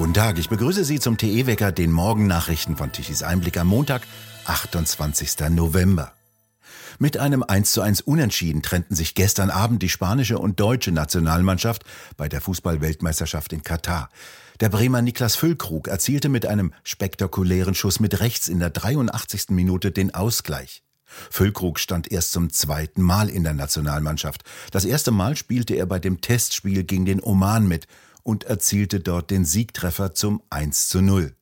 Guten Tag, ich begrüße Sie zum TE-Wecker, den Morgennachrichten von Tichys Einblick am Montag, 28. November. Mit einem 1 zu 1 Unentschieden trennten sich gestern Abend die spanische und deutsche Nationalmannschaft bei der Fußball-Weltmeisterschaft in Katar. Der Bremer Niklas Füllkrug erzielte mit einem spektakulären Schuss mit rechts in der 83. Minute den Ausgleich. Füllkrug stand erst zum zweiten Mal in der Nationalmannschaft. Das erste Mal spielte er bei dem Testspiel gegen den Oman mit und erzielte dort den Siegtreffer zum 1 zu 0.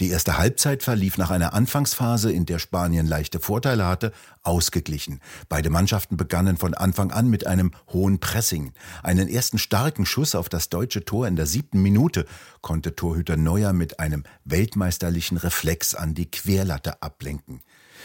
Die erste Halbzeit verlief nach einer Anfangsphase, in der Spanien leichte Vorteile hatte, ausgeglichen. Beide Mannschaften begannen von Anfang an mit einem hohen Pressing. Einen ersten starken Schuss auf das deutsche Tor in der siebten Minute konnte Torhüter Neuer mit einem weltmeisterlichen Reflex an die Querlatte ablenken.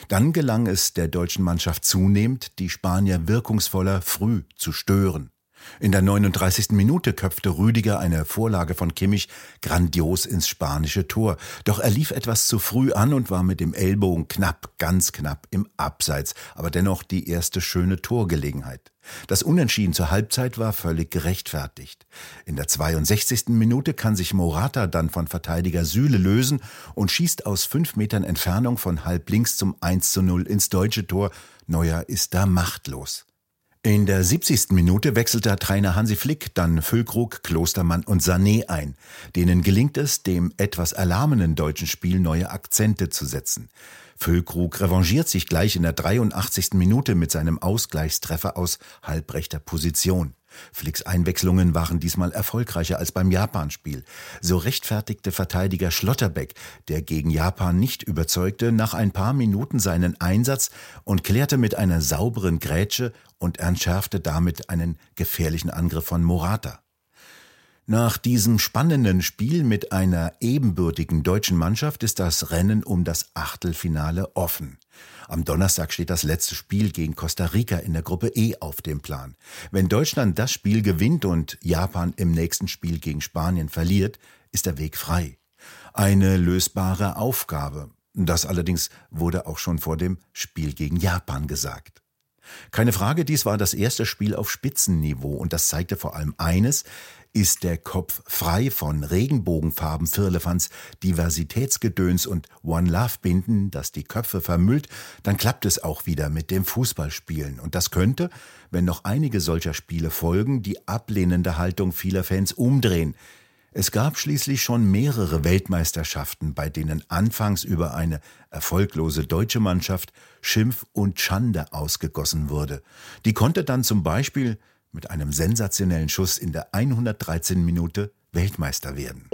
Dann gelang es der deutschen Mannschaft zunehmend, die Spanier wirkungsvoller früh zu stören. In der 39. Minute köpfte Rüdiger eine Vorlage von Kimmich grandios ins spanische Tor. Doch er lief etwas zu früh an und war mit dem Ellbogen knapp, ganz knapp im Abseits, aber dennoch die erste schöne Torgelegenheit. Das Unentschieden zur Halbzeit war völlig gerechtfertigt. In der 62. Minute kann sich Morata dann von Verteidiger Süle lösen und schießt aus fünf Metern Entfernung von halb links zum 1 zu 0 ins deutsche Tor. Neuer ist da machtlos. In der 70. Minute wechselte Trainer Hansi Flick dann Füllkrug, Klostermann und Sané ein. Denen gelingt es, dem etwas erlahmenden deutschen Spiel neue Akzente zu setzen. Füllkrug revanchiert sich gleich in der 83. Minute mit seinem Ausgleichstreffer aus halbrechter Position. Flicks Einwechslungen waren diesmal erfolgreicher als beim Japan-Spiel. So rechtfertigte Verteidiger Schlotterbeck, der gegen Japan nicht überzeugte, nach ein paar Minuten seinen Einsatz und klärte mit einer sauberen Grätsche und entschärfte damit einen gefährlichen Angriff von Morata. Nach diesem spannenden Spiel mit einer ebenbürtigen deutschen Mannschaft ist das Rennen um das Achtelfinale offen. Am Donnerstag steht das letzte Spiel gegen Costa Rica in der Gruppe E auf dem Plan. Wenn Deutschland das Spiel gewinnt und Japan im nächsten Spiel gegen Spanien verliert, ist der Weg frei. Eine lösbare Aufgabe. Das allerdings wurde auch schon vor dem Spiel gegen Japan gesagt. Keine Frage, dies war das erste Spiel auf Spitzenniveau und das zeigte vor allem eines, ist der Kopf frei von Regenbogenfarben, Firlefanz, Diversitätsgedöns und One-Love-Binden, das die Köpfe vermüllt, dann klappt es auch wieder mit dem Fußballspielen. Und das könnte, wenn noch einige solcher Spiele folgen, die ablehnende Haltung vieler Fans umdrehen. Es gab schließlich schon mehrere Weltmeisterschaften, bei denen anfangs über eine erfolglose deutsche Mannschaft Schimpf und Schande ausgegossen wurde. Die konnte dann zum Beispiel mit einem sensationellen Schuss in der 113 Minute Weltmeister werden.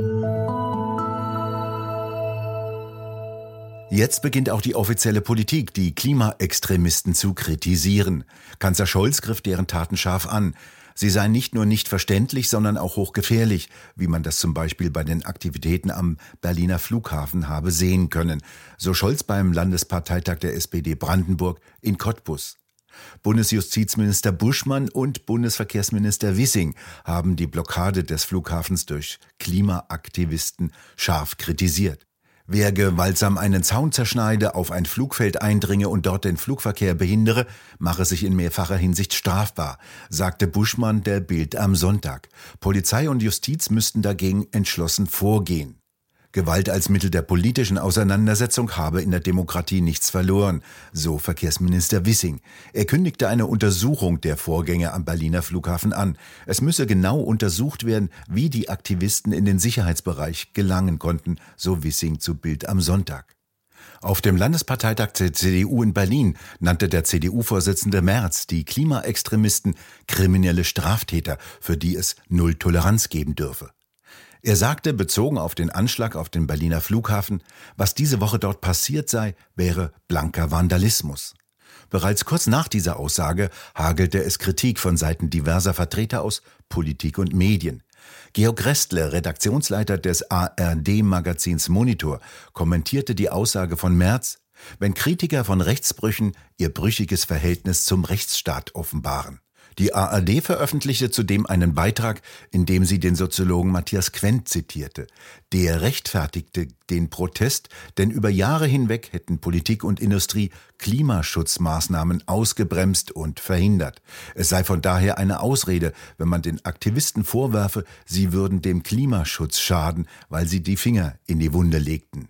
Jetzt beginnt auch die offizielle Politik, die Klimaextremisten zu kritisieren. Kanzler Scholz griff deren Taten scharf an. Sie seien nicht nur nicht verständlich, sondern auch hochgefährlich, wie man das zum Beispiel bei den Aktivitäten am Berliner Flughafen habe sehen können. So Scholz beim Landesparteitag der SPD Brandenburg in Cottbus. Bundesjustizminister Buschmann und Bundesverkehrsminister Wissing haben die Blockade des Flughafens durch Klimaaktivisten scharf kritisiert. Wer gewaltsam einen Zaun zerschneide, auf ein Flugfeld eindringe und dort den Flugverkehr behindere, mache sich in mehrfacher Hinsicht strafbar, sagte Buschmann der Bild am Sonntag. Polizei und Justiz müssten dagegen entschlossen vorgehen. Gewalt als Mittel der politischen Auseinandersetzung habe in der Demokratie nichts verloren, so Verkehrsminister Wissing. Er kündigte eine Untersuchung der Vorgänge am Berliner Flughafen an. Es müsse genau untersucht werden, wie die Aktivisten in den Sicherheitsbereich gelangen konnten, so Wissing zu Bild am Sonntag. Auf dem Landesparteitag der CDU in Berlin nannte der CDU-Vorsitzende Merz die Klimaextremisten kriminelle Straftäter, für die es Null Toleranz geben dürfe. Er sagte, bezogen auf den Anschlag auf den Berliner Flughafen, was diese Woche dort passiert sei, wäre blanker Vandalismus. Bereits kurz nach dieser Aussage hagelte es Kritik von Seiten diverser Vertreter aus Politik und Medien. Georg Restle, Redaktionsleiter des ARD-Magazins Monitor, kommentierte die Aussage von Merz, wenn Kritiker von Rechtsbrüchen ihr brüchiges Verhältnis zum Rechtsstaat offenbaren. Die ARD veröffentlichte zudem einen Beitrag, in dem sie den Soziologen Matthias Quent zitierte. Der rechtfertigte den Protest, denn über Jahre hinweg hätten Politik und Industrie Klimaschutzmaßnahmen ausgebremst und verhindert. Es sei von daher eine Ausrede, wenn man den Aktivisten vorwerfe, sie würden dem Klimaschutz schaden, weil sie die Finger in die Wunde legten.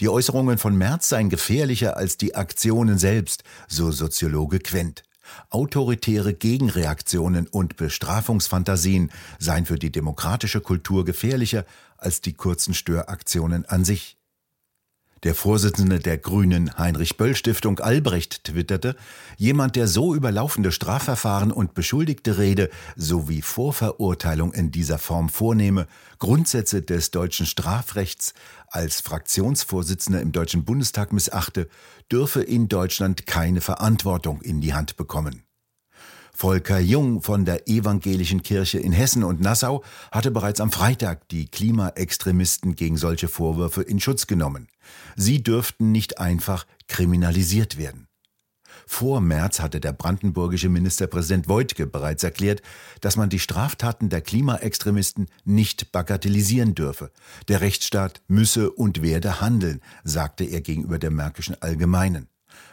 Die Äußerungen von Merz seien gefährlicher als die Aktionen selbst, so Soziologe Quent. Autoritäre Gegenreaktionen und Bestrafungsfantasien seien für die demokratische Kultur gefährlicher als die kurzen Störaktionen an sich. Der Vorsitzende der Grünen Heinrich Böll Stiftung Albrecht twitterte, jemand, der so über laufende Strafverfahren und beschuldigte Rede sowie Vorverurteilung in dieser Form vornehme, Grundsätze des deutschen Strafrechts als Fraktionsvorsitzender im Deutschen Bundestag missachte, dürfe in Deutschland keine Verantwortung in die Hand bekommen. Volker Jung von der Evangelischen Kirche in Hessen und Nassau hatte bereits am Freitag die Klimaextremisten gegen solche Vorwürfe in Schutz genommen. Sie dürften nicht einfach kriminalisiert werden. Vor März hatte der brandenburgische Ministerpräsident Woidke bereits erklärt, dass man die Straftaten der Klimaextremisten nicht bagatellisieren dürfe. Der Rechtsstaat müsse und werde handeln, sagte er gegenüber der Märkischen Allgemeinen.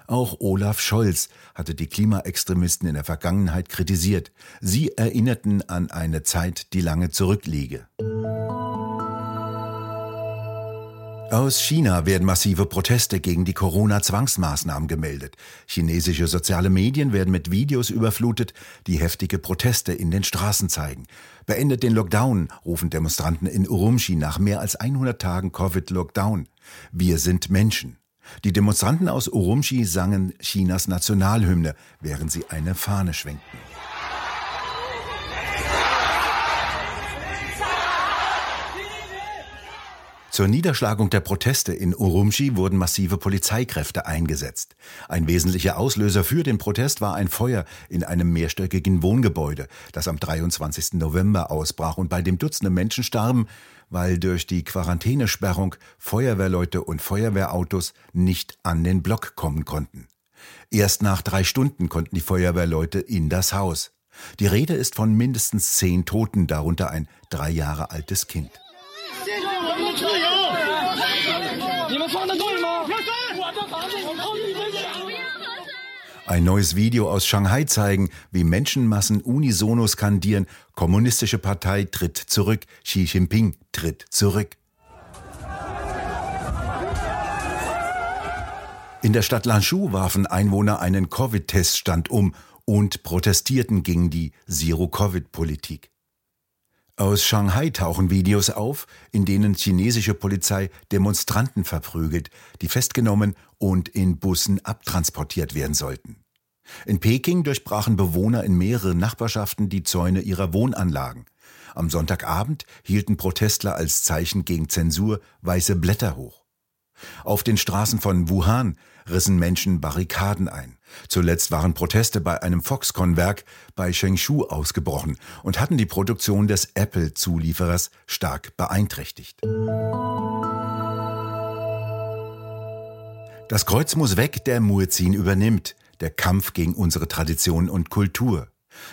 Auch Olaf Scholz hatte die Klimaextremisten in der Vergangenheit kritisiert. Sie erinnerten an eine Zeit, die lange zurückliege. Aus China werden massive Proteste gegen die Corona-Zwangsmaßnahmen gemeldet. Chinesische soziale Medien werden mit Videos überflutet, die heftige Proteste in den Straßen zeigen. Beendet den Lockdown, rufen Demonstranten in Urumqi nach mehr als 100 Tagen Covid-Lockdown. Wir sind Menschen. Die Demonstranten aus Urumqi sangen Chinas Nationalhymne, während sie eine Fahne schwenkten. Zur Niederschlagung der Proteste in Urumqi wurden massive Polizeikräfte eingesetzt. Ein wesentlicher Auslöser für den Protest war ein Feuer in einem mehrstöckigen Wohngebäude, das am 23. November ausbrach und bei dem Dutzende Menschen starben, weil durch die Quarantänesperrung Feuerwehrleute und Feuerwehrautos nicht an den Block kommen konnten. Erst nach drei Stunden konnten die Feuerwehrleute in das Haus. Die Rede ist von mindestens zehn Toten, darunter ein drei Jahre altes Kind. Ein neues Video aus Shanghai zeigen, wie Menschenmassen unisono skandieren, Kommunistische Partei tritt zurück, Xi Jinping tritt zurück. In der Stadt Lanzhou warfen Einwohner einen Covid-Teststand um und protestierten gegen die Zero-Covid-Politik. Aus Shanghai tauchen Videos auf, in denen chinesische Polizei Demonstranten verprügelt, die festgenommen und in Bussen abtransportiert werden sollten. In Peking durchbrachen Bewohner in mehreren Nachbarschaften die Zäune ihrer Wohnanlagen. Am Sonntagabend hielten Protestler als Zeichen gegen Zensur weiße Blätter hoch. Auf den Straßen von Wuhan rissen Menschen Barrikaden ein. Zuletzt waren Proteste bei einem Foxconn-Werk bei Shengshu ausgebrochen und hatten die Produktion des Apple-Zulieferers stark beeinträchtigt. Das Kreuz muss weg, der Muezzin übernimmt. Der Kampf gegen unsere Tradition und Kultur.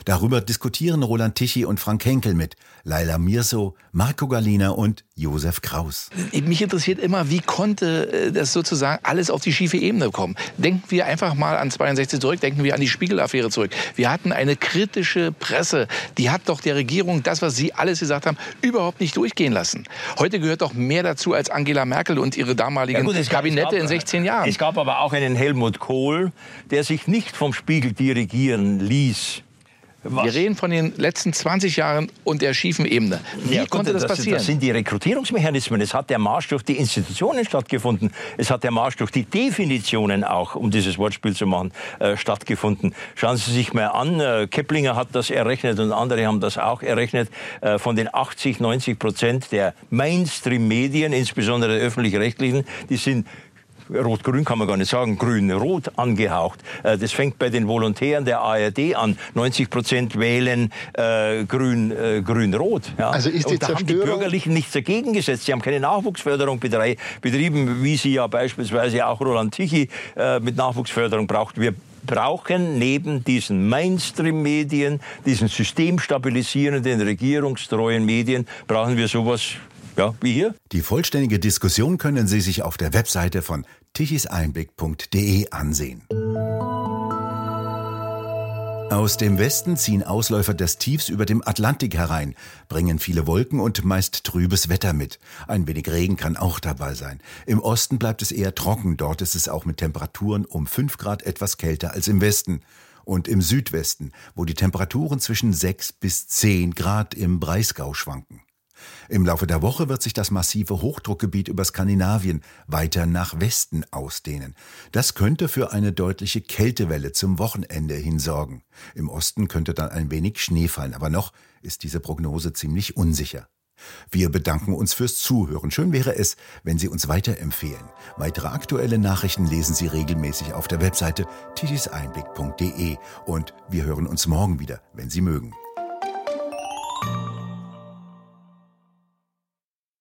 Darüber diskutieren Roland Tichy und Frank Henkel mit Laila Mirso, Marco Galina und Josef Kraus. Mich interessiert immer, wie konnte äh, das sozusagen alles auf die schiefe Ebene kommen? Denken wir einfach mal an 62 zurück, denken wir an die Spiegel-Affäre zurück. Wir hatten eine kritische Presse, die hat doch der Regierung das, was Sie alles gesagt haben, überhaupt nicht durchgehen lassen. Heute gehört doch mehr dazu als Angela Merkel und ihre damaligen ja gut, Kabinette gab, in 16 Jahren. Es gab aber auch einen Helmut Kohl, der sich nicht vom Spiegel dirigieren ließ. Was? Wir reden von den letzten 20 Jahren und der schiefen Ebene. Wie ja, konnte das, das, passieren? Das sind die Rekrutierungsmechanismen. Es hat der Marsch durch die Institutionen stattgefunden. Es hat der Marsch durch die Definitionen auch, um dieses Wortspiel zu machen, äh, stattgefunden. Schauen Sie sich mal an. Äh, Keplinger hat das errechnet und andere haben das auch errechnet. Äh, von den 80, 90 Prozent der Mainstream-Medien, insbesondere der öffentlich-rechtlichen, die sind Rot-Grün kann man gar nicht sagen, Grün-Rot angehaucht. Äh, das fängt bei den Volontären der ARD an. 90 Prozent wählen äh, Grün, äh, Grün-Rot. Ja. Also ist die Und da haben die Bürgerlichen nichts dagegen gesetzt. Sie haben keine Nachwuchsförderung betrieben, wie sie ja beispielsweise auch Roland Tichy äh, mit Nachwuchsförderung braucht. Wir brauchen neben diesen Mainstream-Medien, diesen systemstabilisierenden, regierungstreuen Medien, brauchen wir sowas ja, wie hier. Die vollständige Diskussion können Sie sich auf der Webseite von tichiseinblick.de ansehen. Aus dem Westen ziehen Ausläufer des Tiefs über dem Atlantik herein, bringen viele Wolken und meist trübes Wetter mit. Ein wenig Regen kann auch dabei sein. Im Osten bleibt es eher trocken, dort ist es auch mit Temperaturen um 5 Grad etwas kälter als im Westen. Und im Südwesten, wo die Temperaturen zwischen 6 bis 10 Grad im Breisgau schwanken. Im Laufe der Woche wird sich das massive Hochdruckgebiet über Skandinavien weiter nach Westen ausdehnen. Das könnte für eine deutliche Kältewelle zum Wochenende hin sorgen. Im Osten könnte dann ein wenig Schnee fallen, aber noch ist diese Prognose ziemlich unsicher. Wir bedanken uns fürs Zuhören. Schön wäre es, wenn Sie uns weiterempfehlen. Weitere aktuelle Nachrichten lesen Sie regelmäßig auf der Webseite tischiseinblick.de und wir hören uns morgen wieder, wenn Sie mögen.